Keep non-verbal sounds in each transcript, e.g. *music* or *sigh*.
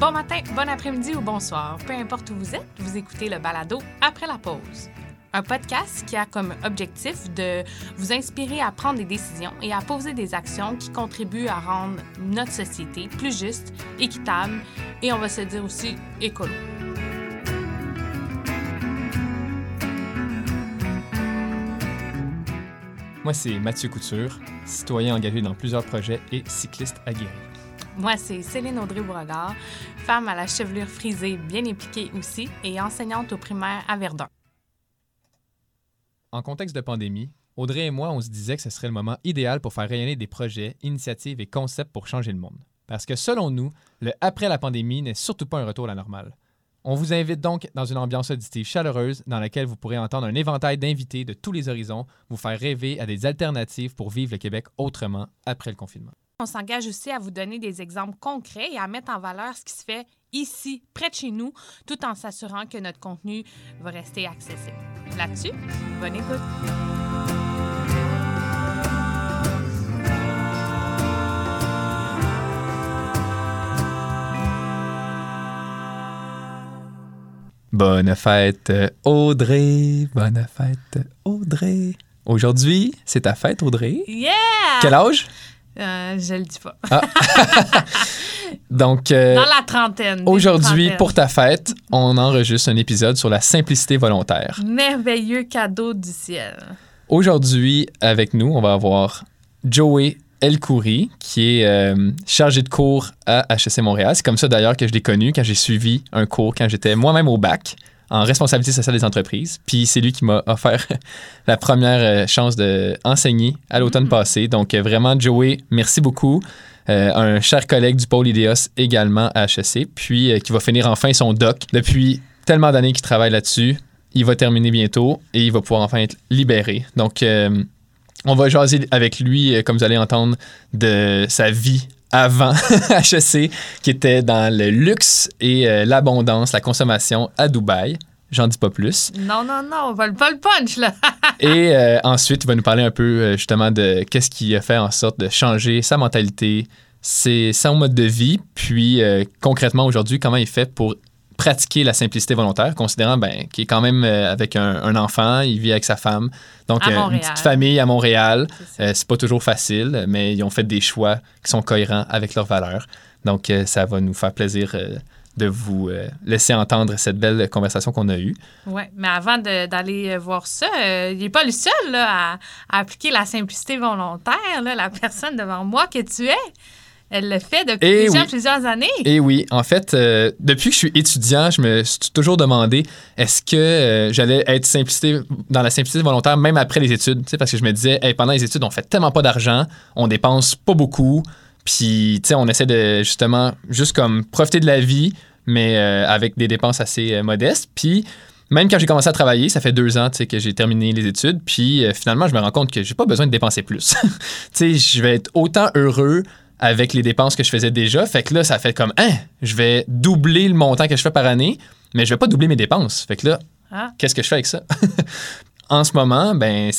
Bon matin, bon après-midi ou bonsoir. Peu importe où vous êtes, vous écoutez le balado après la pause. Un podcast qui a comme objectif de vous inspirer à prendre des décisions et à poser des actions qui contribuent à rendre notre société plus juste, équitable et on va se dire aussi écolo. Moi, c'est Mathieu Couture, citoyen engagé dans plusieurs projets et cycliste aguerri. Moi, c'est Céline Audrey-Beauregard, femme à la chevelure frisée bien impliquée aussi et enseignante au primaire à Verdun. En contexte de pandémie, Audrey et moi, on se disait que ce serait le moment idéal pour faire rayonner des projets, initiatives et concepts pour changer le monde. Parce que selon nous, le après la pandémie n'est surtout pas un retour à la normale. On vous invite donc dans une ambiance auditive chaleureuse dans laquelle vous pourrez entendre un éventail d'invités de tous les horizons, vous faire rêver à des alternatives pour vivre le Québec autrement après le confinement. On s'engage aussi à vous donner des exemples concrets et à mettre en valeur ce qui se fait ici, près de chez nous, tout en s'assurant que notre contenu va rester accessible. Là-dessus, bonne écoute. Bonne fête, Audrey! Bonne fête, Audrey! Aujourd'hui, c'est ta fête, Audrey. Yeah! Quel âge? Euh, je le dis pas. *laughs* Donc, euh, Dans la trentaine. aujourd'hui, pour ta fête, on enregistre un épisode sur la simplicité volontaire. Merveilleux cadeau du ciel. Aujourd'hui, avec nous, on va avoir Joey Elkouri, qui est euh, chargé de cours à HEC Montréal. C'est comme ça d'ailleurs que je l'ai connu quand j'ai suivi un cours quand j'étais moi-même au bac en responsabilité sociale des entreprises. Puis c'est lui qui m'a offert *laughs* la première euh, chance d'enseigner à l'automne Mm. passé. Donc euh, vraiment, Joey, merci beaucoup. Euh, un cher collègue du pôle IDEOS également à HEC, puis euh, qui va finir enfin son doc. Depuis tellement d'années qu'il travaille là-dessus, il va terminer bientôt et il va pouvoir enfin être libéré. Donc, euh, on va jaser avec lui, comme vous allez entendre, de sa vie avant *laughs* HEC, qui était dans le luxe et euh, l'abondance, la consommation à Dubaï. J'en dis pas plus. Non, non, non, on vole pas le punch, là. *laughs* Et euh, ensuite, il va nous parler un peu euh, justement de qu'est-ce qui a fait en sorte de changer sa mentalité, ses, son mode de vie, puis euh, concrètement aujourd'hui, comment il fait pour pratiquer la simplicité volontaire, considérant ben, qu'il est quand même euh, avec un, un enfant, il vit avec sa femme, donc euh, une petite famille à Montréal. C'est. Euh, pas toujours facile, mais ils ont fait des choix qui sont cohérents avec leurs valeurs. Donc, euh, ça va nous faire plaisir euh, de vous laisser entendre cette belle conversation qu'on a eue. Ouais, mais avant d'aller voir ça, euh, il n'est pas le seul là, à, à appliquer la simplicité volontaire. là, la personne devant moi que tu es, elle le fait depuis Eh déjà oui. plusieurs années. Et oui, en fait, euh, depuis que je suis étudiant, je me suis toujours demandé est-ce que euh, j'allais être simplicité, dans la simplicité volontaire même après les études, tu sais, parce que je me disais, Hey, pendant les études, on fait tellement pas d'argent, on dépense pas beaucoup, puis tu sais, on essaie de justement juste comme profiter de la vie, mais euh, avec des dépenses assez modestes. Puis même quand j'ai commencé à travailler, ça fait deux ans que j'ai terminé les études, puis euh, finalement, je me rends compte que j'ai pas besoin de dépenser plus. *laughs* je vais être autant heureux avec les dépenses que je faisais déjà. Fait que là, ça fait comme, hein, je vais doubler le montant que je fais par année, mais je vais pas doubler mes dépenses. Fait que là, Ah. qu'est-ce que je fais avec ça? *laughs* en ce moment, ben,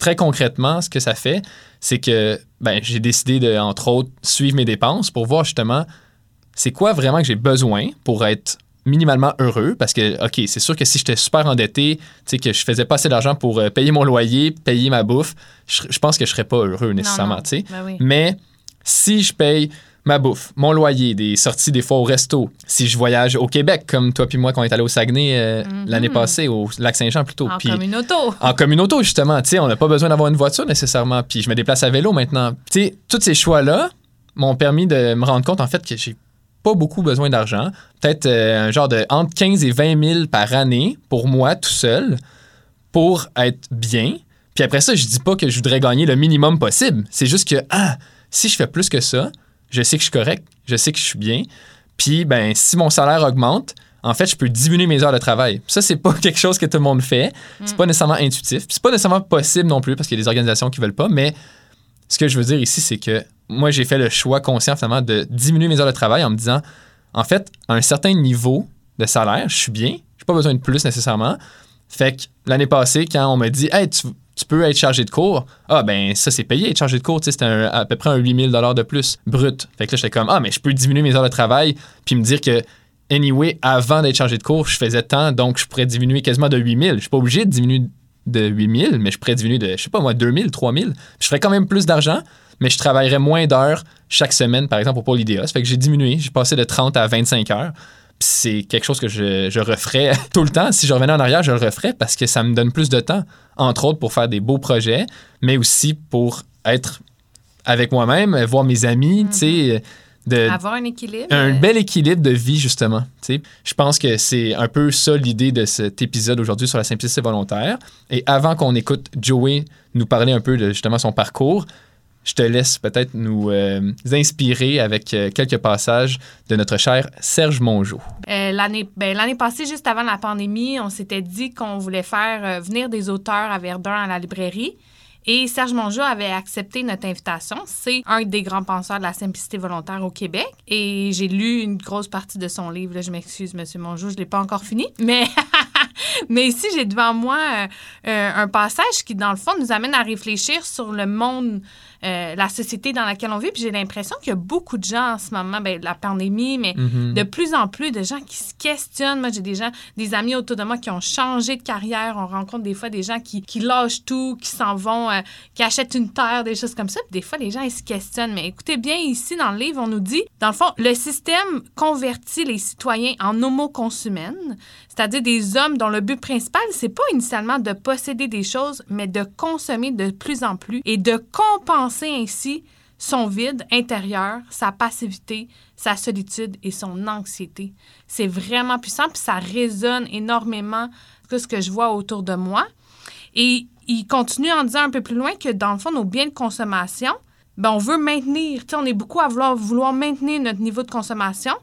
très concrètement, ce que ça fait, c'est que ben, j'ai décidé de, entre autres, suivre mes dépenses pour voir justement c'est quoi vraiment que j'ai besoin pour être minimalement heureux parce que, OK, c'est sûr que si j'étais super endetté, tu sais, que je faisais pas assez d'argent pour euh, payer mon loyer, payer ma bouffe, je, je pense que je serais pas heureux nécessairement, tu sais. Ben oui. Mais si je paye ma bouffe, mon loyer, des sorties des fois au resto, si je voyage au Québec, comme toi puis moi quand on est allé au Saguenay euh, Mhm. l'année passée, au lac Saint-Jean plutôt. En communauto. en communauto, justement. Tu sais, on n'a pas besoin d'avoir une voiture nécessairement. Puis je me déplace à vélo maintenant. Tu sais, tous ces choix-là m'ont permis de me rendre compte, en fait, que j'ai pas beaucoup besoin d'argent. Peut-être euh, un genre de entre 15 et 20 000 par année pour moi tout seul pour être bien. Puis après ça, je dis pas que je voudrais gagner le minimum possible. C'est juste que, ah, si je fais plus que ça, je sais que je suis correct, je sais que je suis bien. Puis, ben, si mon salaire augmente, en fait, je peux diminuer mes heures de travail. Ça, c'est pas *laughs* quelque chose que tout le monde fait. C'est pas nécessairement intuitif. Puis c'est pas nécessairement possible non plus parce qu'il y a des organisations qui veulent pas. Mais ce que je veux dire ici, c'est que moi, j'ai fait le choix conscient finalement de diminuer mes heures de travail en me disant, en fait, à un certain niveau de salaire, je suis bien. J'ai pas besoin de plus nécessairement. Fait que l'année passée, quand on m'a dit, hey, tu, tu peux être chargé de cours, ah ben ça c'est payé être chargé de cours, c'était à peu près un 8000 dollars de plus brut. Fait que là j'étais comme ah mais je peux diminuer mes heures de travail puis me dire que anyway avant d'être chargé de cours, je faisais tant donc je pourrais diminuer quasiment de 8000. Je suis pas obligé de diminuer de 8000, mais je pourrais diminuer de je sais pas moi 2000, 3000. Je ferais quand même plus d'argent, mais je travaillerais moins d'heures chaque semaine par exemple pour Paul Idéas. Fait que j'ai diminué, j'ai passé de 30 à 25 heures. C'est quelque chose que je, je referais *laughs* tout le temps. Si je revenais en arrière, je le referais parce que ça me donne plus de temps, entre autres pour faire des beaux projets, mais aussi pour être avec moi-même, voir mes amis, tu sais, de, Avoir un équilibre. un bel équilibre de vie, justement. tu sais. Je pense que c'est un peu ça l'idée de cet épisode aujourd'hui sur la simplicité volontaire. Et avant qu'on écoute Joey nous parler un peu de justement son parcours, je te laisse peut-être nous euh, inspirer avec euh, quelques passages de notre cher Serge Mongeau. Euh, l'année ben, passée, juste avant la pandémie, on s'était dit qu'on voulait faire venir des auteurs à Verdun à la librairie. Et Serge Mongeau avait accepté notre invitation. C'est un des grands penseurs de la simplicité volontaire au Québec. Et j'ai lu une grosse partie de son livre. je m'excuse, Monsieur Mongeau, je ne l'ai pas encore fini. Mais, *laughs* *laughs* mais ici, j'ai devant moi euh, euh, un passage qui, dans le fond, nous amène à réfléchir sur le monde, euh, la société dans laquelle on vit. Puis j'ai l'impression qu'il y a beaucoup de gens en ce moment, ben, la pandémie, mais Mhm. de plus en plus de gens qui se questionnent. Moi, j'ai des gens, des amis autour de moi qui ont changé de carrière. On rencontre des fois des gens qui, qui lâchent tout, qui s'en vont, euh, qui achètent une terre, des choses comme ça. Puis des fois, les gens, ils se questionnent. Mais écoutez bien, ici, dans le livre, on nous dit, dans le fond, le système convertit les citoyens en homo consumènes, c'est-à-dire des hommes dont le but principal, c'est pas initialement de posséder des choses, mais de consommer de plus en plus et de compenser ainsi son vide intérieur, sa passivité, sa solitude et son anxiété. C'est vraiment puissant, puis ça résonne énormément avec ce que je vois autour de moi. Et il continue en disant un peu plus loin que dans le fond, nos biens de consommation, ben, on veut maintenir, on est beaucoup à vouloir, vouloir maintenir notre niveau de consommation.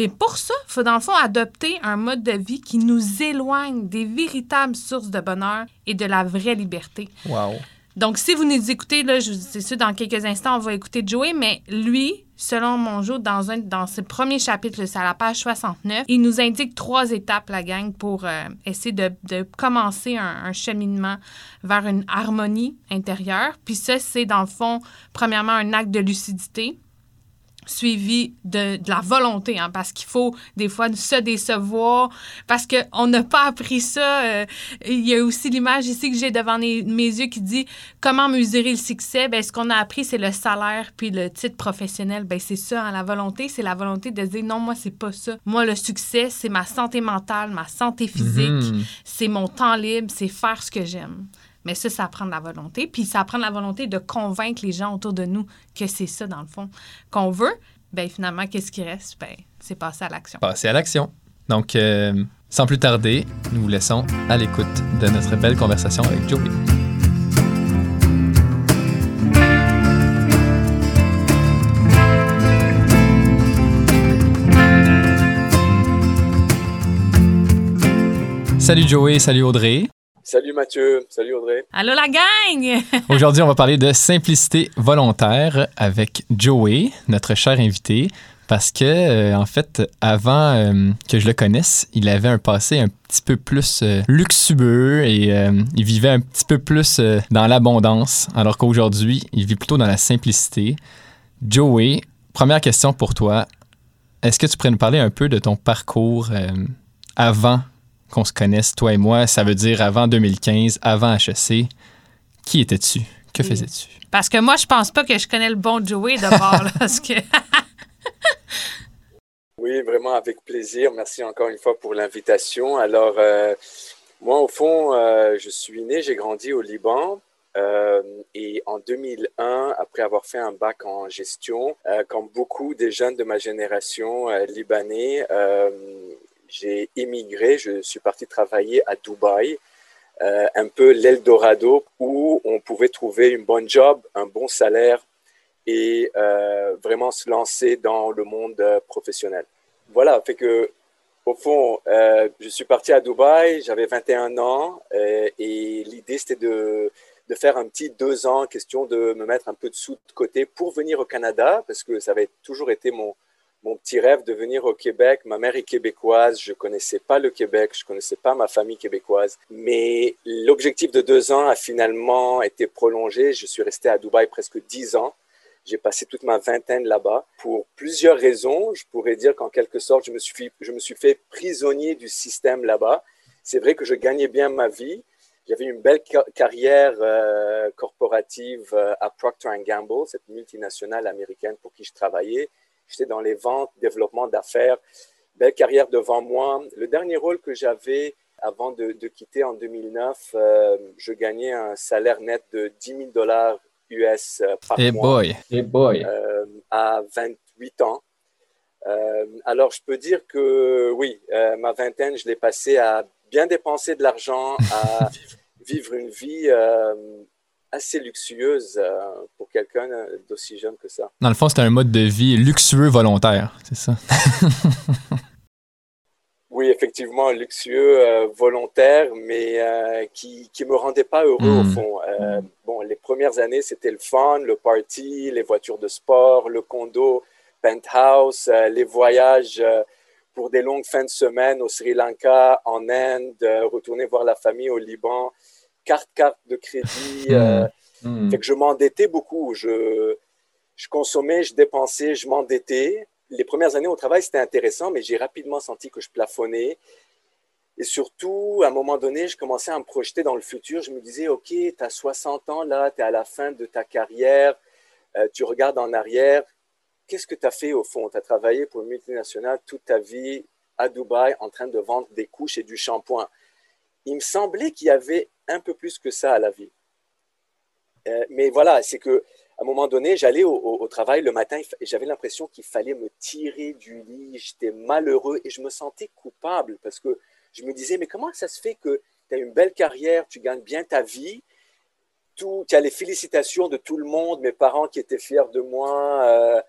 Puis pour ça, il faut dans le fond adopter un mode de vie qui nous éloigne des véritables sources de bonheur et de la vraie liberté. Wow. Donc, si vous nous écoutez, là, je c'est sûr, dans quelques instants, on va écouter Joey, mais lui, selon Mongeau, dans, un, dans ses premiers chapitres, c'est à la page 69, il nous indique trois étapes, la gang, pour euh, essayer de, de commencer un, un cheminement vers une harmonie intérieure. Puis ça, c'est dans le fond, premièrement, un acte de lucidité suivi de, de la volonté, hein, parce qu'il faut des fois se décevoir, parce qu'on n'a pas appris ça. euh, il y a aussi l'image ici que j'ai devant les- mes yeux qui dit comment mesurer le succès. Ben, ce qu'on a appris, c'est le salaire puis le titre professionnel. Ben, c'est ça, hein, la volonté, c'est la volonté de dire non, moi, c'est pas ça. Moi, le succès, c'est ma santé mentale, ma santé physique, Mhm. c'est mon temps libre, c'est faire ce que j'aime. Mais ça, ça prend de la volonté. Puis ça prend de la volonté de convaincre les gens autour de nous que c'est ça, dans le fond, qu'on veut. Ben finalement, qu'est-ce qui reste? Ben, c'est passer à l'action. Passer à l'action. Donc, euh, sans plus tarder, nous vous laissons à l'écoute de notre belle conversation avec Joey. Salut Joey, salut Audrey. Salut Mathieu, salut Audrey. Allô la gang! *laughs* Aujourd'hui, on va parler de simplicité volontaire avec Joey, notre cher invité, parce que, euh, en fait, avant euh, que je le connaisse, il avait un passé un petit peu plus euh, luxueux et euh, il vivait un petit peu plus euh, dans l'abondance, alors qu'aujourd'hui, il vit plutôt dans la simplicité. Joey, première question pour toi. Est-ce que tu pourrais nous parler un peu de ton parcours euh, avant qu'on se connaisse, toi et moi? Ça veut dire avant 2015, avant HEC. Qui étais-tu? Que faisais-tu? Parce que moi, je pense pas que je connais le bon Joey d'abord, *laughs* que... *laughs* Oui, vraiment avec plaisir. Merci encore une fois pour l'invitation. Alors, euh, moi, au fond, euh, je suis né, j'ai grandi au Liban. euh, et en 2001, après avoir fait un bac en gestion, euh, comme beaucoup des jeunes de ma génération euh, libanais, euh, j'ai immigré. Je suis parti travailler à Dubaï euh, un peu l'Eldorado où on pouvait trouver une bonne job, un bon salaire et euh, vraiment se lancer dans le monde professionnel. Voilà, fait que au fond, je suis parti à Dubaï, j'avais 21 ans et l'idée c'était de de faire un petit deux ans, question de me mettre un peu de sous de côté pour venir au Canada, parce que ça avait toujours été mon, mon petit rêve de venir au Québec. Ma mère est québécoise, je connaissais pas le Québec, je connaissais pas ma famille québécoise, mais l'objectif de deux ans a finalement été prolongé. Je suis resté à Dubaï presque dix ans. J'ai passé toute ma vingtaine là-bas pour plusieurs raisons. Je pourrais dire qu'en quelque sorte, je me suis, je me suis fait prisonnier du système là-bas. C'est vrai que je gagnais bien ma vie, j'avais une belle carrière euh, corporative euh, à Procter Gamble, cette multinationale américaine pour qui je travaillais. J'étais dans les ventes, développement d'affaires, belle carrière devant moi. Le dernier rôle que j'avais avant de, quitter en 2009, euh, je gagnais un salaire net de 10 000 dollars US par hey mois. Boy. Hey boy. à 28 ans. alors, je peux dire que oui, ma vingtaine, je l'ai passée à bien dépenser de l'argent, à *laughs* vivre une vie euh, assez luxueuse euh, pour quelqu'un d'aussi jeune que ça. Dans le fond, c'était un mode de vie luxueux volontaire, c'est ça? *laughs* oui, effectivement, luxueux euh, volontaire, mais qui ne me rendait pas heureux au hmm. fond. bon, les premières années, c'était le fun, le party, les voitures de sport, le condo, penthouse, les voyages pour des longues fins de semaine au Sri Lanka, en Inde, retourner voir la famille au Liban carte, carte de crédit. Hmm. Euh, hmm. Fait que je m'endettais beaucoup. Je, je consommais, je dépensais, je m'endettais. Les premières années au travail, c'était intéressant, mais j'ai rapidement senti que je plafonnais. Et surtout, à un moment donné, je commençais à me projeter dans le futur. Je me disais, OK, tu as 60 ans là, tu es à la fin de ta carrière, euh, tu regardes en arrière. Qu'est-ce que tu as fait au fond? Tu as travaillé pour une multinationale toute ta vie à Dubaï en train de vendre des couches et du shampoing. Il me semblait qu'il y avait un peu plus que ça à la vie. Euh, mais voilà, c'est que à un moment donné, j'allais au, travail le matin et j'avais l'impression qu'il fallait me tirer du lit. J'étais malheureux et je me sentais coupable parce que je me disais, mais comment ça se fait que tu as une belle carrière, tu gagnes bien ta vie, tu as les félicitations de tout le monde, mes parents qui étaient fiers de moi, euh,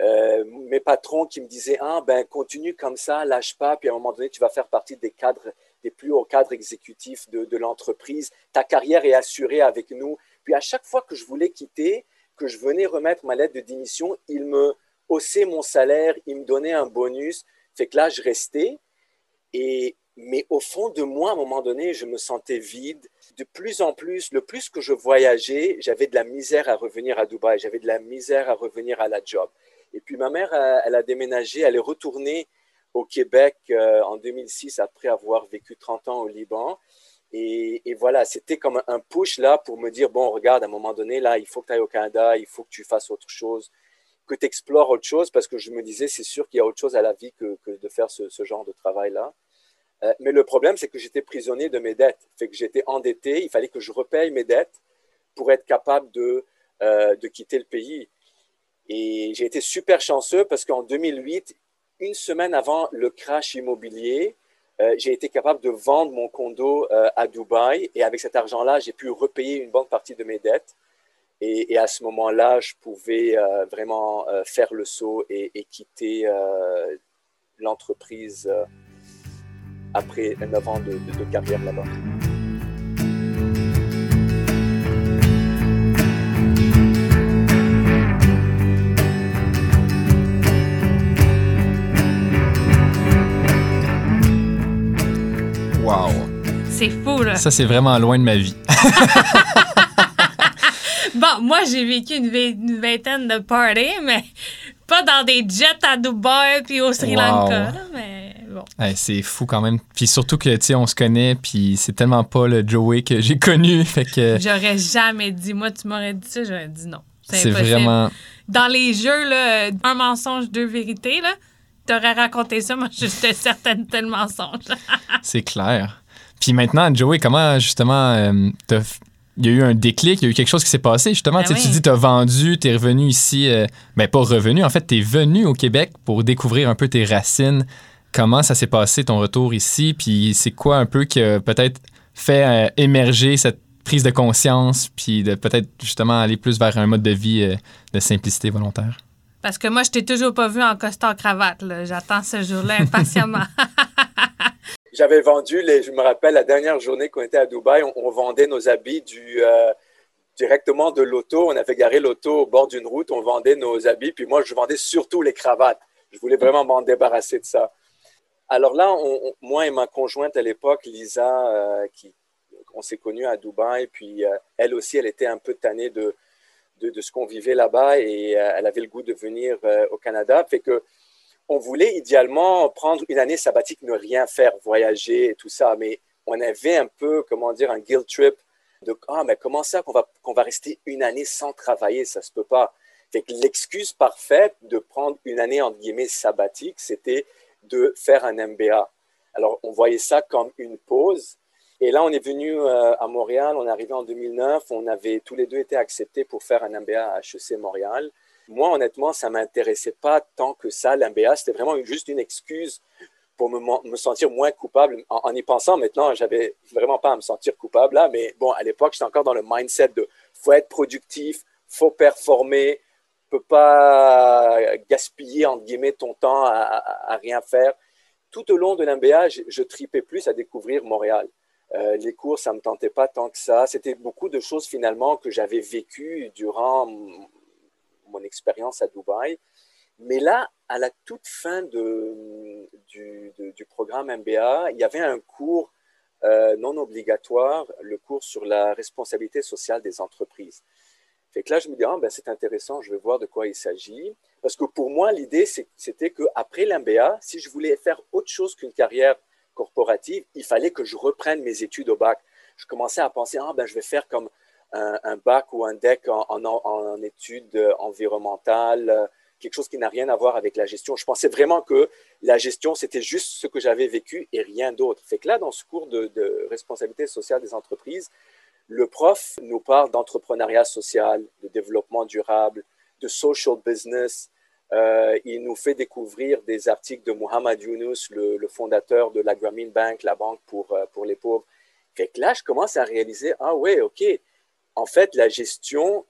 euh, mes patrons qui me disaient, ah, ben continue comme ça, lâche pas, puis à un moment donné, tu vas faire partie des cadres plus hauts cadres exécutifs de, l'entreprise. Ta carrière est assurée avec nous. Puis à chaque fois que je voulais quitter, que je venais remettre ma lettre de démission, il me haussait mon salaire, il me donnait un bonus. Fait que là, je restais. Et, mais au fond de moi, à un moment donné, je me sentais vide. De plus en plus, le plus que je voyageais, j'avais de la misère à revenir à Dubaï, j'avais de la misère à revenir à la job. Et puis ma mère, elle a déménagé, elle est retournée au Québec euh, en 2006 après avoir vécu 30 ans au Liban. Et, voilà, c'était comme un push là pour me dire, bon, regarde, à un moment donné, là, il faut que tu ailles au Canada, il faut que tu fasses autre chose, que tu explores autre chose, parce que je me disais, c'est sûr qu'il y a autre chose à la vie que, de faire ce, genre de travail-là. Euh, mais le problème, c'est que j'étais prisonnier de mes dettes. Fait que j'étais endetté, il fallait que je repaye mes dettes pour être capable de, euh, de quitter le pays. Et j'ai été super chanceux parce qu'en 2008, une semaine avant le crash immobilier, euh, j'ai été capable de vendre mon condo euh, à Dubaï et avec cet argent-là, j'ai pu repayer une bonne partie de mes dettes. Et, à ce moment-là, je pouvais euh, vraiment faire le saut et, quitter l'entreprise après 9 ans de carrière là-bas. C'est fou, là. Ça, c'est vraiment loin de ma vie. *laughs* bon, moi, j'ai vécu une, vingtaine de parties, mais pas dans des jets à Dubaï puis au Sri Lanka. mais bon. c'est fou quand même. Puis surtout que, tu sais, on se connaît, puis c'est tellement pas le Joey que j'ai connu. *laughs* Fait que. J'aurais jamais dit. Moi, tu m'aurais dit ça, j'aurais dit non. C'est vraiment. Dans les jeux, là, un mensonge, deux vérités, là, t'aurais raconté ça, moi, j'étais *laughs* certaine tel mensonge. c'est clair. Puis maintenant, Joey, comment justement, euh, il y a eu un déclic, il y a eu quelque chose qui s'est passé. Justement, ben tu dis, tu as vendu, tu es revenu ici, euh, ben pas revenu, en fait, tu es venu au Québec pour découvrir un peu tes racines. Comment ça s'est passé ton retour ici? Puis c'est quoi un peu qui a peut-être fait émerger cette prise de conscience, puis de peut-être justement aller plus vers un mode de vie de simplicité volontaire? Parce que moi, je t'ai toujours pas vu en costard cravate. J'attends ce jour-là impatiemment. *laughs* J'avais vendu, les, je me rappelle, la dernière journée qu'on était à Dubaï, on, vendait nos habits euh, directement de l'auto. On avait garé l'auto au bord d'une route, on vendait nos habits. Puis moi, je vendais surtout les cravates. Je voulais vraiment m'en débarrasser de ça. Alors là, moi et ma conjointe à l'époque, Lisa, euh, qui, on s'est connus à Dubaï, puis euh, elle aussi, elle était un peu tannée de, de, ce qu'on vivait là-bas et elle avait le goût de venir au Canada. Fait que on voulait idéalement prendre une année sabbatique, ne rien faire, voyager et tout ça, mais on avait un peu, comment dire, un guilt trip de ah mais comment ça qu'on va va rester une année sans travailler, ça se peut pas. Fait l'excuse parfaite de prendre une année entre guillemets sabbatique, c'était de faire un MBA. Alors on voyait ça comme une pause et là, on est venu euh, à Montréal, on est arrivé en 2009, on avait tous les deux été acceptés pour faire un MBA à HEC Montréal. Moi, honnêtement, ça m'intéressait pas tant que ça, l'MBA. C'était vraiment juste une excuse pour me, me sentir moins coupable. En, y pensant maintenant, j'avais vraiment pas à me sentir coupable là, mais bon, à l'époque, j'étais encore dans le mindset de faut être productif, faut performer, peut pas gaspiller entre guillemets ton temps à, rien faire. Tout au long de l'MBA, je, je tripais plus à découvrir Montréal. Euh, les cours, ça ne me tentait pas tant que ça. C'était beaucoup de choses finalement que j'avais vécues durant mon expérience à Dubaï. Mais là, à la toute fin du, programme MBA, il y avait un cours euh, non obligatoire, le cours sur la responsabilité sociale des entreprises. Fait que là, je me dis, ah, ben, c'est intéressant, je vais voir de quoi il s'agit. Parce que pour moi, l'idée, c'était qu'après l'MBA, si je voulais faire autre chose qu'une carrière corporative, il fallait que je reprenne mes études au bac. Je commençais à penser, ah ben je vais faire comme un, bac ou un DEC en, études environnementales, quelque chose qui n'a rien à voir avec la gestion. Je pensais vraiment que la gestion, c'était juste ce que j'avais vécu et rien d'autre. Fait que là, dans ce cours de, responsabilité sociale des entreprises, le prof nous parle d'entrepreneuriat social, de développement durable, de social business, euh, il nous fait découvrir des articles de Muhammad Yunus, le, fondateur de la Grameen Bank, la banque pour, euh, pour les pauvres. Fait que là, je commence à réaliser, ah ouais, ok, en fait, la gestion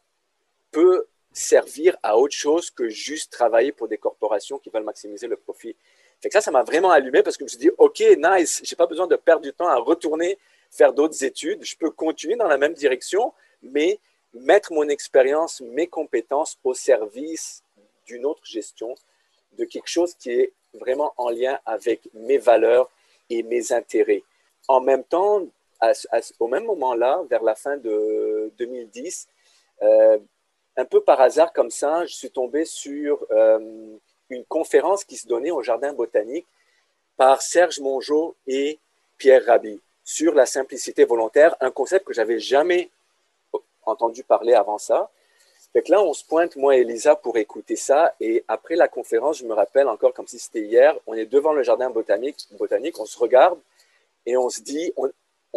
peut servir à autre chose que juste travailler pour des corporations qui veulent maximiser le profit. Fait ça, ça m'a vraiment allumé parce que je me suis dit, ok, nice, j'ai pas besoin de perdre du temps à retourner faire d'autres études. Je peux continuer dans la même direction, mais mettre mon expérience, mes compétences au service d'une autre gestion, de quelque chose qui est vraiment en lien avec mes valeurs et mes intérêts. En même temps, au même moment-là, vers la fin de 2010, euh, un peu par hasard comme ça, je suis tombé sur euh, une conférence qui se donnait au Jardin botanique par Serge Mongeau et Pierre Rabhi sur la simplicité volontaire, un concept que j'avais jamais entendu parler avant ça. Fait là, on se pointe, moi et Lisa, pour écouter ça. Et après la conférence, je me rappelle encore comme si c'était hier, on est devant le jardin botanique, on se regarde et on se dit,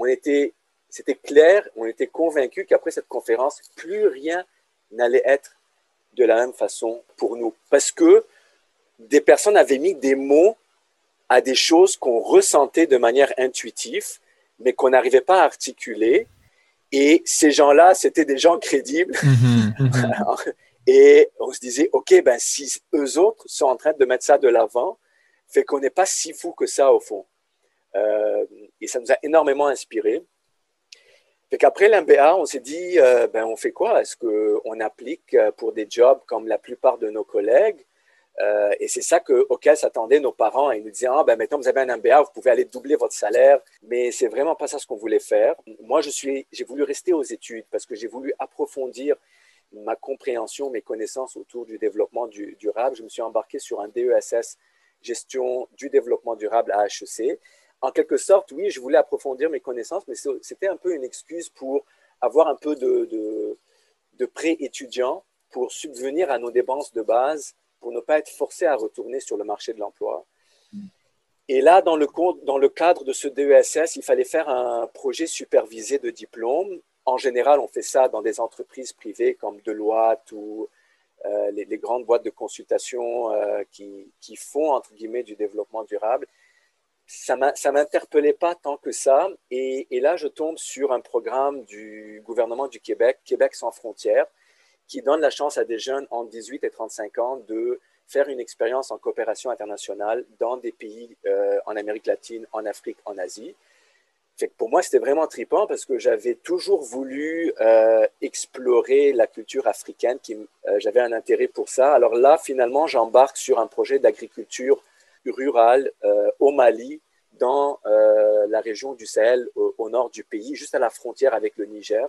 était, c'était clair, on était convaincus qu'après cette conférence, plus rien n'allait être de la même façon pour nous. Parce que des personnes avaient mis des mots à des choses qu'on ressentait de manière intuitive, mais qu'on n'arrivait pas à articuler. Et ces gens-là, c'était des gens crédibles. *laughs* Mhm, mhm. et on se disait, OK, ben, si eux autres sont en train de mettre ça de l'avant, fait qu'on n'est pas si fou que ça au fond. Euh, et ça nous a énormément inspiré. Fait qu'après l'MBA, on s'est dit, euh, ben, on fait quoi? Est-ce qu'on applique pour des jobs comme la plupart de nos collègues? Euh, et c'est ça que, auquel s'attendaient nos parents. Ils nous disaient, ah, ben, maintenant, vous avez un MBA, vous pouvez aller doubler votre salaire. Mais c'est vraiment pas ça ce qu'on voulait faire. Moi, j'ai voulu rester aux études parce que j'ai voulu approfondir ma compréhension, mes connaissances autour du développement durable. Je me suis embarqué sur un DESS gestion du développement durable à HEC. En quelque sorte, oui, je voulais approfondir mes connaissances, mais c'était un peu une excuse pour avoir un peu de, de, de pré-étudiant pour subvenir à nos dépenses de base pour ne pas être forcé à retourner sur le marché de l'emploi. Et là, dans le, dans le cadre de ce DESS, il fallait faire un projet supervisé de diplôme. En général, on fait ça dans des entreprises privées comme Deloitte ou euh, les, grandes boîtes de consultation euh, qui, qui, font, entre guillemets, du développement durable. Ça ne m'interpellait pas tant que ça. Et, là, je tombe sur un programme du gouvernement du Québec, Québec sans frontières, qui donne la chance à des jeunes entre 18 et 35 ans de faire une expérience en coopération internationale dans des pays euh, en Amérique latine, en Afrique, en Asie. Fait pour moi, c'était vraiment tripant parce que j'avais toujours voulu euh, explorer la culture africaine, euh, j'avais un intérêt pour ça. Alors là, finalement, j'embarque sur un projet d'agriculture rurale au Mali, dans la région du Sahel, au, nord du pays, juste à la frontière avec le Niger.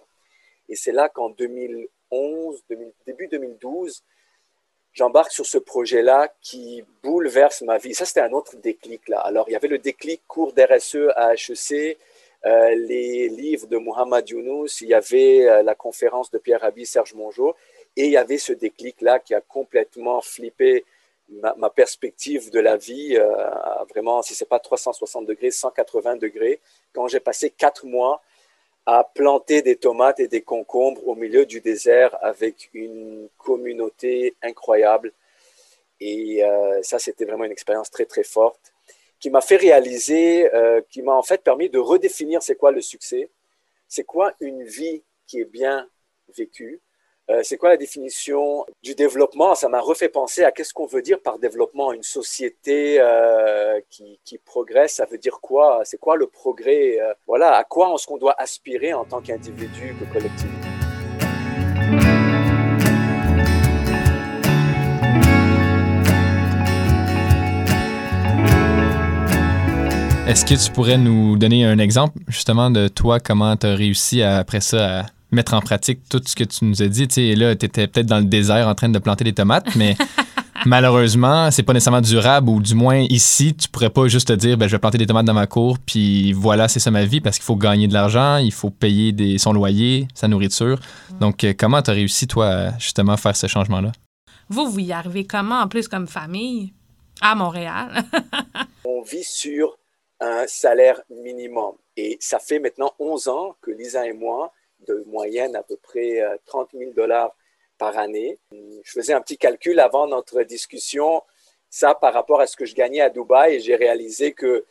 Et c'est là qu'en 2011, début 2012, j'embarque sur ce projet-là qui bouleverse ma vie. Ça, c'était un autre déclic là. Alors, il y avait le déclic cours d'RSE à HEC, euh, les livres de Mohamed Younous, il y avait euh, la conférence de Pierre Rabhi, Serge Mongeau, et il y avait ce déclic-là qui a complètement flippé ma, perspective de la vie, euh, vraiment, si ce n'est pas 360 degrés, 180 degrés, quand j'ai passé quatre mois à planter des tomates et des concombres au milieu du désert avec une communauté incroyable. Et euh, ça, c'était vraiment une expérience très, très forte qui m'a fait réaliser, euh, qui m'a en fait permis de redéfinir c'est quoi le succès, c'est quoi une vie qui est bien vécue, euh, c'est quoi la définition du développement? Ça m'a refait penser à qu'est-ce qu'on veut dire par développement. Une société euh, qui, qui, progresse, ça veut dire quoi? C'est quoi le progrès euh, Voilà, à quoi est-ce qu'on doit aspirer en tant qu'individu, que collectif? Est-ce que tu pourrais nous donner un exemple justement de toi, comment tu as réussi après ça à mettre en pratique tout ce que tu nous as dit. Tu sais, là, tu étais peut-être dans le désert en train de planter des tomates, mais *laughs* malheureusement, c'est pas nécessairement durable ou du moins ici, tu pourrais pas juste te dire ben, je vais planter des tomates dans ma cour puis voilà, c'est ça ma vie parce qu'il faut gagner de l'argent, il faut payer des, son loyer, sa nourriture. Donc, euh, comment tu as réussi, toi, à justement faire ce changement-là? Vous, vous y arrivez comment, en plus, comme famille, à Montréal? *laughs* On vit sur un salaire minimum. Et ça fait maintenant 11 ans que Lisa et moi, moyenne à peu près 30 euh, 000 dollars par année. Je faisais un petit calcul avant notre discussion, ça par rapport à ce que je gagnais à Dubaï, et j'ai réalisé qu'il euh,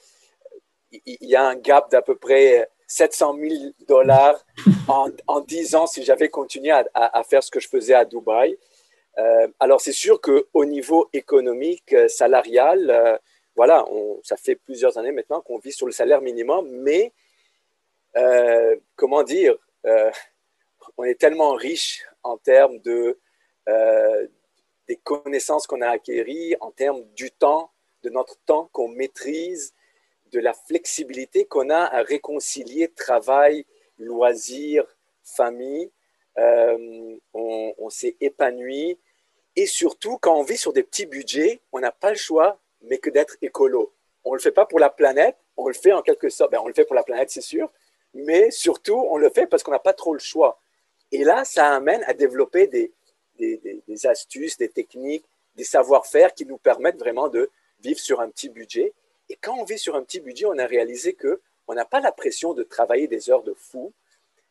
y a un gap d'à peu près 700 000 dollars en, en 10 ans si j'avais continué à, faire ce que je faisais à Dubaï. Euh, alors c'est sûr qu'au niveau économique, salarial, voilà, ça fait plusieurs années maintenant qu'on vit sur le salaire minimum, mais comment dire, euh, on est tellement riche en termes de, euh, des connaissances qu'on a acquéries, en termes du temps, de notre temps qu'on maîtrise, de la flexibilité qu'on a à réconcilier travail, loisirs, famille. Euh, on, s'est épanoui. Et surtout, quand on vit sur des petits budgets, on n'a pas le choix, mais que d'être écolo. On ne le fait pas pour la planète, on le fait en quelque sorte. Ben, on le fait pour la planète, c'est sûr, mais surtout, on le fait parce qu'on n'a pas trop le choix. Et là, ça amène à développer des, astuces, des techniques, des savoir-faire qui nous permettent vraiment de vivre sur un petit budget. Et quand on vit sur un petit budget, on a réalisé que on n'a pas la pression de travailler des heures de fou.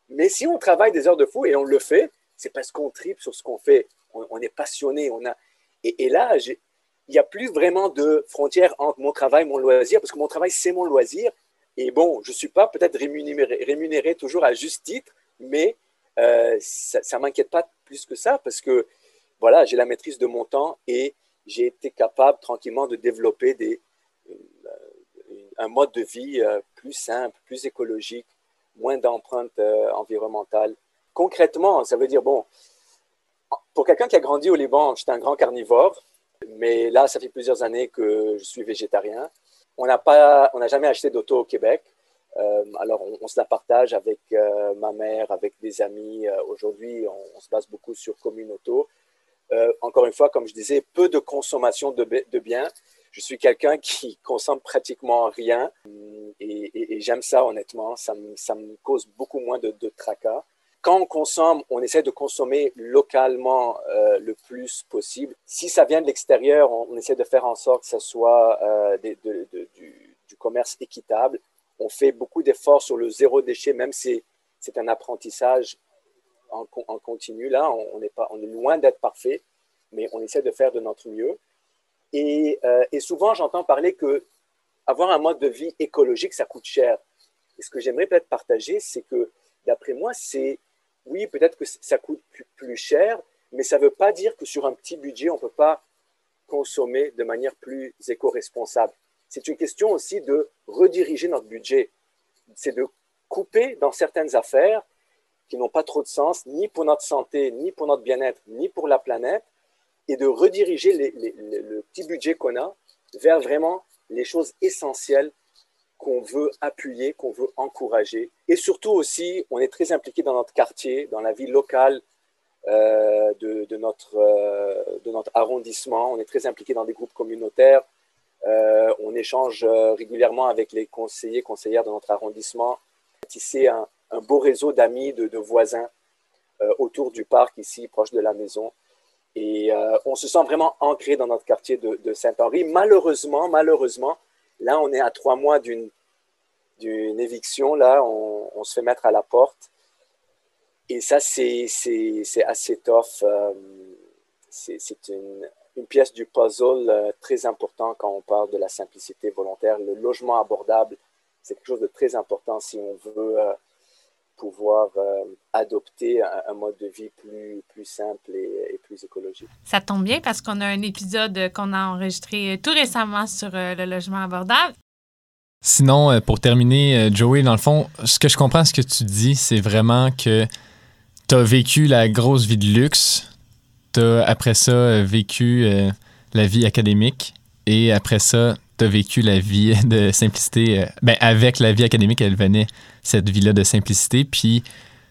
Mais si on travaille des heures de fou et on le fait, c'est parce qu'on tripe sur ce qu'on fait. On, est passionné. On a... et, et là, il n'y a plus vraiment de frontières entre mon travail et mon loisir, parce que mon travail, c'est mon loisir. Et bon, je ne suis pas peut-être rémunéré, toujours à juste titre, mais euh, ça ne m'inquiète pas plus que ça parce que voilà, j'ai la maîtrise de mon temps et j'ai été capable tranquillement de développer euh, un mode de vie euh, plus simple, plus écologique, moins d'empreinte environnementale. Concrètement, ça veut dire, bon, pour quelqu'un qui a grandi au Liban, j'étais un grand carnivore, mais là, ça fait plusieurs années que je suis végétarien. On n'a pas, on n'a jamais acheté d'auto au Québec. Euh, alors, on, se la partage avec euh, ma mère, avec des amis. Euh, aujourd'hui, on, se base beaucoup sur commune auto. encore une fois, comme je disais, peu de consommation de, biens. Je suis quelqu'un qui *laughs* consomme pratiquement rien et, j'aime ça honnêtement. Ça me, ça me, cause beaucoup moins de tracas quand on consomme, on essaie de consommer localement euh, le plus possible. Si ça vient de l'extérieur, on, essaie de faire en sorte que ce soit euh, du, commerce équitable. On fait beaucoup d'efforts sur le zéro déchet, même si c'est un apprentissage en, continu. Là, on, est pas, on est loin d'être parfait, mais on essaie de faire de notre mieux. Et, euh, et souvent, j'entends parler que avoir un mode de vie écologique, ça coûte cher. Et ce que j'aimerais peut-être partager, c'est que, d'après moi, c'est, oui, peut-être que ça coûte plus, cher, mais ça ne veut pas dire que sur un petit budget, on ne peut pas consommer de manière plus éco-responsable. C'est une question aussi de rediriger notre budget. C'est de couper dans certaines affaires qui n'ont pas trop de sens, ni pour notre santé, ni pour notre bien-être, ni pour la planète, et de rediriger le petit budget qu'on a vers vraiment les choses essentielles qu'on veut appuyer, qu'on veut encourager. Et surtout aussi, on est très impliqué dans notre quartier, dans la vie locale euh, de, notre, euh, de notre arrondissement. On est très impliqué dans des groupes communautaires. Euh, on échange régulièrement avec les conseillers, conseillères de notre arrondissement. Tisser un, un beau réseau d'amis, de, voisins autour du parc ici, proche de la maison. Et on se sent vraiment ancré dans notre quartier de, de Saint-Henri. Malheureusement, malheureusement, Là, on est à trois mois d'une éviction. Là, on, se fait mettre à la porte. Et ça, c'est assez tough. Euh, c'est une, une, pièce du puzzle euh, très important quand on parle de la simplicité volontaire. Le logement abordable, c'est quelque chose de très important si on veut euh, pouvoir adopter un, mode de vie plus, plus simple et, plus écologique. Ça tombe bien parce qu'on a un épisode qu'on a enregistré tout récemment sur le logement abordable. Sinon, pour terminer, Joey, dans le fond, ce que je comprends, ce que tu dis, c'est vraiment que tu as vécu la grosse vie de luxe, tu as après ça vécu la vie académique et après ça, tu as vécu la vie *laughs* de simplicité. ben, avec la vie académique, elle venait cette vie-là de simplicité. Puis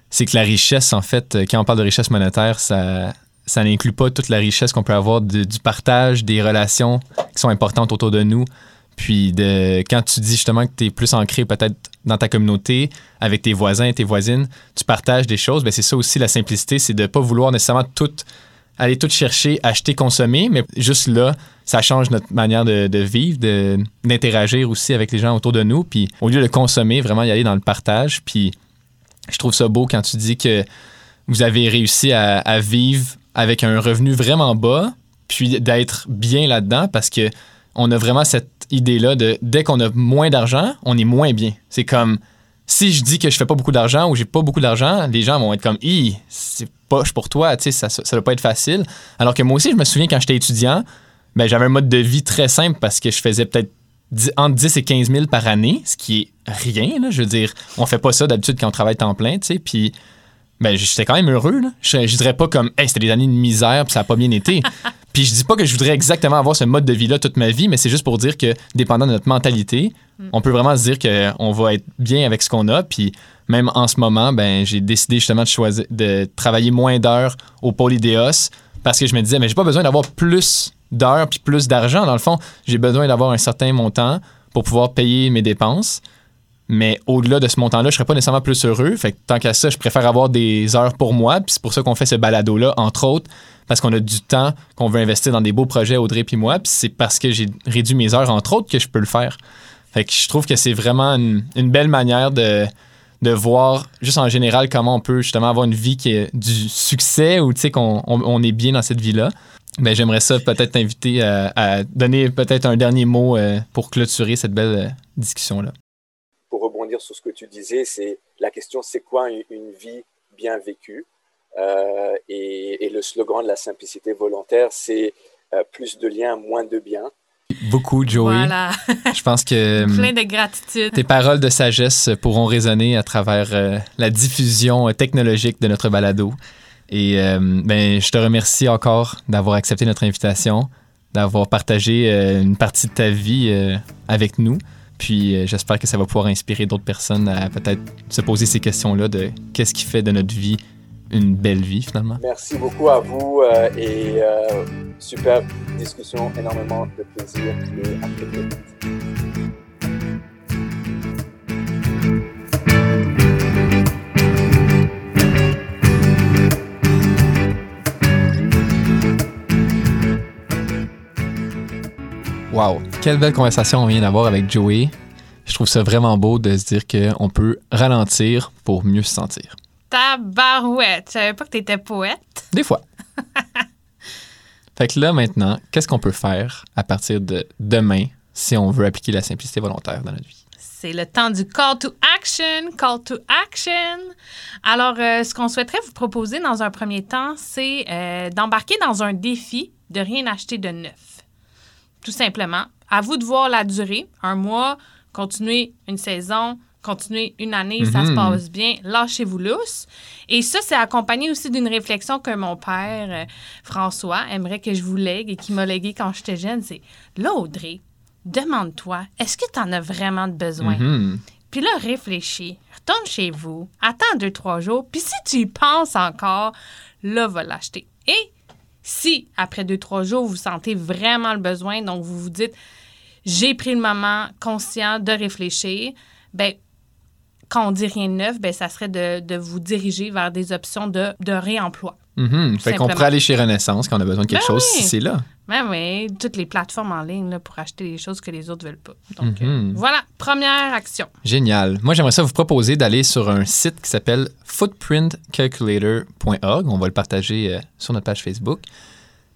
c'est que la richesse, en fait, quand on parle de richesse monétaire, ça, ça n'inclut pas toute la richesse qu'on peut avoir du partage, des relations qui sont importantes autour de nous. Puis de, quand tu dis justement que tu es plus ancré peut-être dans ta communauté, avec tes voisins et tes voisines, tu partages des choses, ben c'est ça aussi la simplicité, c'est de ne pas vouloir nécessairement tout, aller tout chercher, acheter, consommer, mais juste là, ça change notre manière de, vivre, d'interagir aussi avec les gens autour de nous. Puis au lieu de consommer, vraiment y aller dans le partage. Puis je trouve ça beau quand tu dis que vous avez réussi à, vivre avec un revenu vraiment bas, puis d'être bien là-dedans parce que on a vraiment cette idée-là de dès qu'on a moins d'argent, on est moins bien. C'est comme si je dis que je fais pas beaucoup d'argent ou j'ai pas beaucoup d'argent, les gens vont être comme Hi, c'est poche pour toi, tu sais, ça, ça doit pas être facile. Alors que moi aussi, je me souviens quand j'étais étudiant, ben, j'avais un mode de vie très simple parce que je faisais peut-être entre 10 et 15 000 par année, ce qui est rien. Je veux dire, on fait pas ça d'habitude quand on travaille temps plein, tu sais. Puis, ben, j'étais quand même heureux. Là. Je, je dirais pas comme, hey, c'était des années de misère, puis ça a pas bien été. Puis, je dis pas que je voudrais exactement avoir ce mode de vie-là toute ma vie, mais c'est juste pour dire que, dépendant de notre mentalité, mm. on peut vraiment se dire qu'on va être bien avec ce qu'on a. Puis, même en ce moment, ben, j'ai décidé justement de choisir de travailler moins d'heures au pôle Idéos parce que je me disais, mais j'ai pas besoin d'avoir plus d'heures puis plus d'argent. Dans le fond, j'ai besoin d'avoir un certain montant pour pouvoir payer mes dépenses. Mais au-delà de ce montant-là, je serais pas nécessairement plus heureux. Fait que tant qu'à ça, je préfère avoir des heures pour moi. Puis c'est pour ça qu'on fait ce balado-là, entre autres, parce qu'on a du temps qu'on veut investir dans des beaux projets, Audrey puis moi. Puis c'est parce que j'ai réduit mes heures, entre autres, que je peux le faire. Fait que je trouve que c'est vraiment une, belle manière de, de voir, juste en général, comment on peut justement avoir une vie qui est du succès ou qu'on on est bien dans cette vie-là. Ben, j'aimerais ça peut-être t'inviter à, donner peut-être un dernier mot euh, pour clôturer cette belle euh, discussion-là. Rebondir sur ce que tu disais, c'est la question c'est quoi une, vie bien vécue? Euh, et, le slogan de la simplicité volontaire, c'est plus de liens, moins de biens. Beaucoup, Joey. Voilà. Je pense que. *laughs* Plein de gratitude. Tes paroles de sagesse pourront résonner à travers la diffusion technologique de notre balado. Et euh, ben, je te remercie encore d'avoir accepté notre invitation, d'avoir partagé euh, une partie de ta vie euh, avec nous. Puis j'espère que ça va pouvoir inspirer d'autres personnes à peut-être se poser ces questions-là de qu'est-ce qui fait de notre vie une belle vie finalement. Merci beaucoup à vous et super discussion, énormément de plaisir et à très vite. Wow, quelle belle conversation on vient d'avoir avec Joey. Je trouve ça vraiment beau de se dire qu'on peut ralentir pour mieux se sentir. Tabarouette, je savais pas que t'étais poète. Des fois. *laughs* fait que là, maintenant, qu'est-ce qu'on peut faire à partir de demain, si on veut appliquer la simplicité volontaire dans notre vie? C'est le temps du call to action. Call to action. Alors, euh, ce qu'on souhaiterait vous proposer dans un premier temps, c'est euh, d'embarquer dans un défi de rien acheter de neuf. Tout simplement. À vous de voir la durée. Un mois, continuer une saison, continuer une année, ça se Mhm. passe bien. Lâchez-vous lousse. Et ça, c'est accompagné aussi d'une réflexion que mon père, euh, François, aimerait que je vous lègue et qui m'a légué quand j'étais jeune. C'est là, Audrey, demande-toi, est-ce que tu en as vraiment besoin? Mhm. Puis là, réfléchis, retourne chez vous, attends deux, trois jours, puis si tu y penses encore, là, va l'acheter. Et si, après deux, trois jours, vous sentez vraiment le besoin, donc vous vous dites, j'ai pris le moment conscient de réfléchir, ben quand on dit rien de neuf, ben ça serait de, de vous diriger vers des options de, de réemploi. Mhm. Fait qu'on pourrait aller chez Renaissance quand on a besoin de quelque Ben chose, oui. si c'est là. Ben oui, toutes les plateformes en ligne là, pour acheter des choses que les autres veulent pas. Donc, euh, Mhm. voilà, première action. Génial. Moi, j'aimerais ça vous proposer d'aller sur un site qui s'appelle footprintcalculator.org. On va le partager euh, sur notre page Facebook.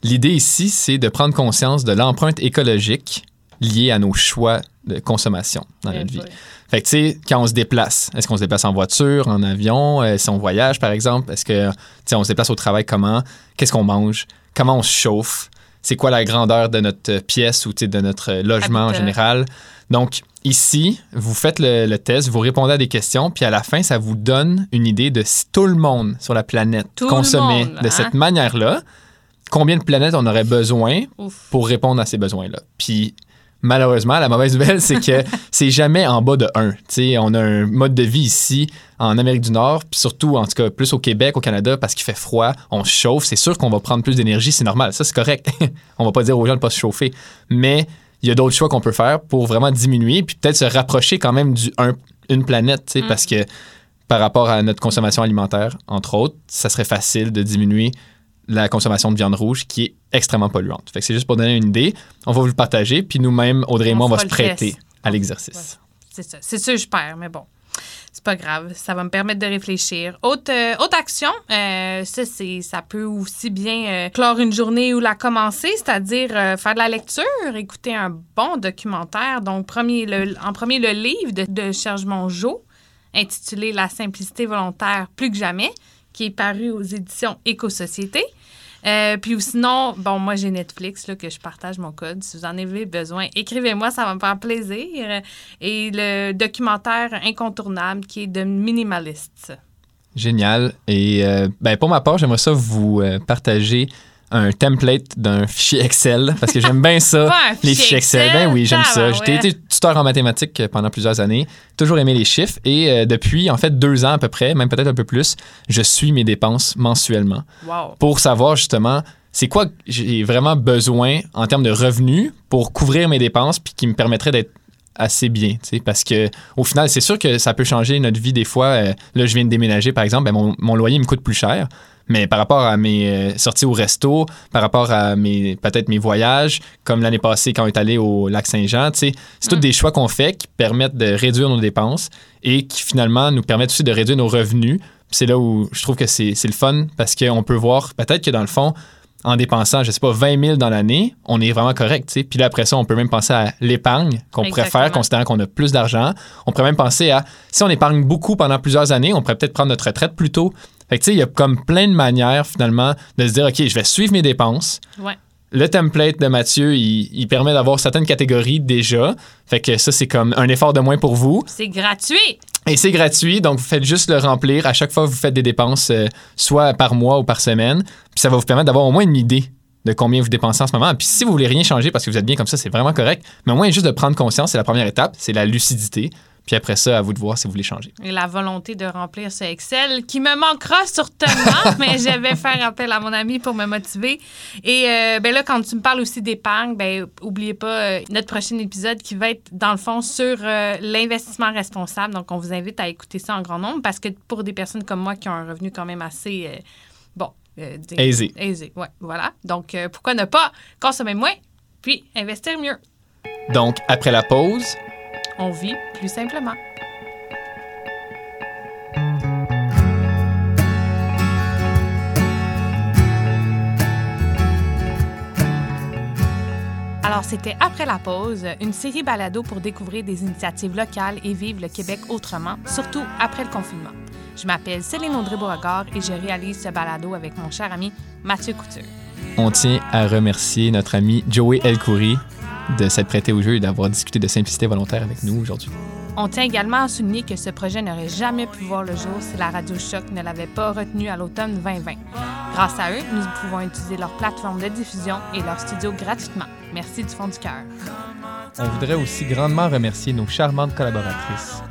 L'idée ici, c'est de prendre conscience de l'empreinte écologique liée à nos choix de consommation dans notre vie. Fait que, tu sais, quand on se déplace, est-ce qu'on se déplace en voiture, en avion, euh, si on voyage, par exemple? Est-ce que, tu sais, on se déplace au travail comment? Qu'est-ce qu'on mange? Comment on se chauffe? C'est quoi la grandeur de notre pièce ou, de notre logement en général? Donc, ici, vous faites le, le test, vous répondez à des questions, puis à la fin, ça vous donne une idée de si tout le monde sur la planète Tout consommait monde, de hein? cette manière-là, combien de planètes on aurait besoin Ouf. pour répondre à ces besoins-là? Puis malheureusement, la mauvaise nouvelle, c'est que *laughs* c'est jamais en bas de 1. sais, on a un mode de vie ici, en Amérique du Nord, puis surtout, en tout cas, plus au Québec, au Canada, parce qu'il fait froid, on se chauffe. C'est sûr qu'on va prendre plus d'énergie, c'est normal. Ça, c'est correct. *laughs* on va pas dire aux gens de pas se chauffer. Mais il y a d'autres choix qu'on peut faire pour vraiment diminuer, puis peut-être se rapprocher quand même du un- une planète, sais, Mm. parce que par rapport à notre consommation alimentaire, entre autres, ça serait facile de diminuer la consommation de viande rouge qui est extrêmement polluante. Fait que c'est juste pour donner une idée. On va vous le partager, puis nous-mêmes, Audrey et moi, on va se prêter à l'exercice. C'est ça. C'est sûr, je perds, mais bon. C'est pas grave. Ça va me permettre de réfléchir. Autre, euh, autre action, euh, ça, c'est, ça peut aussi bien euh, clore une journée ou la commencer, c'est-à-dire faire de la lecture, écouter un bon documentaire. Donc, premier, le- en premier, le livre de, de Serge Mongeau, intitulé La simplicité volontaire plus que jamais, qui est paru aux éditions Éco-Société. Euh, puis ou sinon, bon, moi j'ai Netflix là, que je partage mon code. Si vous en avez besoin, écrivez-moi, ça va me faire plaisir. Et le documentaire incontournable qui est de Minimalist. Génial. Et euh, ben, pour ma part, j'aimerais ça vous euh, partager un template d'un fichier Excel, parce que j'aime bien *laughs* ça. Pas un Les fichier fichiers Excel, Excel, ben oui, j'aime ça. J'ai été tuteur en mathématiques pendant plusieurs années, toujours aimé les chiffres, et euh, depuis, en fait, deux ans à peu près, même peut-être un peu plus, je suis mes dépenses mensuellement Wow. pour savoir justement c'est quoi que j'ai vraiment besoin en termes de revenus pour couvrir mes dépenses puis qui me permettrait d'être assez bien, parce que au final, c'est sûr que ça peut changer notre vie des fois. Euh, là, je viens de déménager, par exemple, ben, mon, mon loyer me coûte plus cher, mais par rapport à mes euh, sorties au resto, par rapport à mes peut-être mes voyages, comme l'année passée quand on est allé au lac Saint-Jean, c'est tous Mm. des choix qu'on fait qui permettent de réduire nos dépenses et qui finalement nous permettent aussi de réduire nos revenus. C'est là où je trouve que c'est le fun parce qu'on peut voir peut-être que dans le fond, en dépensant, je sais pas, 20 000 dans l'année, on est vraiment correct. Puis là, après ça, on peut même penser à l'épargne qu'on pourrait faire, considérant qu'on a plus d'argent. On pourrait même penser à, si on épargne beaucoup pendant plusieurs années, on pourrait peut-être prendre notre retraite plus tôt. Fait que, tu sais, il y a comme plein de manières, finalement, de se dire, OK, je vais suivre mes dépenses. Ouais. Le template de Mathieu, il, il permet d'avoir certaines catégories déjà. Fait que ça, c'est comme un effort de moins pour vous. C'est gratuit. Et c'est gratuit, donc vous faites juste le remplir à chaque fois que vous faites des dépenses, euh, soit par mois ou par semaine. Puis ça va vous permettre d'avoir au moins une idée de combien vous dépensez en ce moment. Puis si vous voulez rien changer parce que vous êtes bien comme ça, c'est vraiment correct. Mais au moins juste de prendre conscience, c'est la première étape, c'est la lucidité. Puis après ça, à vous de voir si vous voulez changer. Et la volonté de remplir ce Excel qui me manquera sûrement, *laughs* mais je vais faire appel à mon ami pour me motiver. Et euh, ben là, quand tu me parles aussi d'épargne, ben oubliez pas euh, notre prochain épisode qui va être dans le fond sur euh, l'investissement responsable. Donc, on vous invite à écouter ça en grand nombre parce que pour des personnes comme moi qui ont un revenu quand même assez euh, bon, Aisé. aisé, ouais, voilà. Donc, pourquoi ne pas consommer moins puis investir mieux. Donc, après la pause, On vit plus simplement. Alors, c'était Après la pause, une série balado pour découvrir des initiatives locales et vivre le Québec autrement, surtout après le confinement. Je m'appelle Céline Audrey-Beauregard et je réalise ce balado avec mon cher ami Mathieu Couture. On tient à remercier notre ami Joey Elkoury de s'être prêté au jeu et d'avoir discuté de simplicité volontaire avec nous aujourd'hui. On tient également à souligner que ce projet n'aurait jamais pu voir le jour si la Radio Choc ne l'avait pas retenu à l'automne 2020. Grâce à eux, nous pouvons utiliser leur plateforme de diffusion et leur studio gratuitement. Merci du fond du cœur. On voudrait aussi grandement remercier nos charmantes collaboratrices.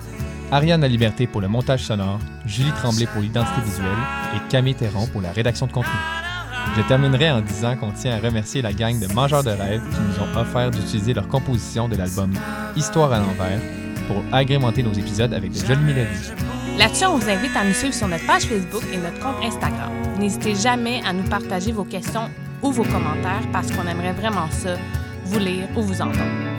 Ariane La Liberté pour le montage sonore, Julie Tremblay pour l'identité visuelle et Camille Théron pour la rédaction de contenu. Je terminerai en disant qu'on tient à remercier la gang de Mangeurs de rêves qui nous ont offert d'utiliser leur composition de l'album Histoire à l'envers pour agrémenter nos épisodes avec de jolies mélodies. Là-dessus, on vous invite à nous suivre sur notre page Facebook et notre compte Instagram. N'hésitez jamais à nous partager vos questions ou vos commentaires parce qu'on aimerait vraiment ça, vous lire ou vous entendre.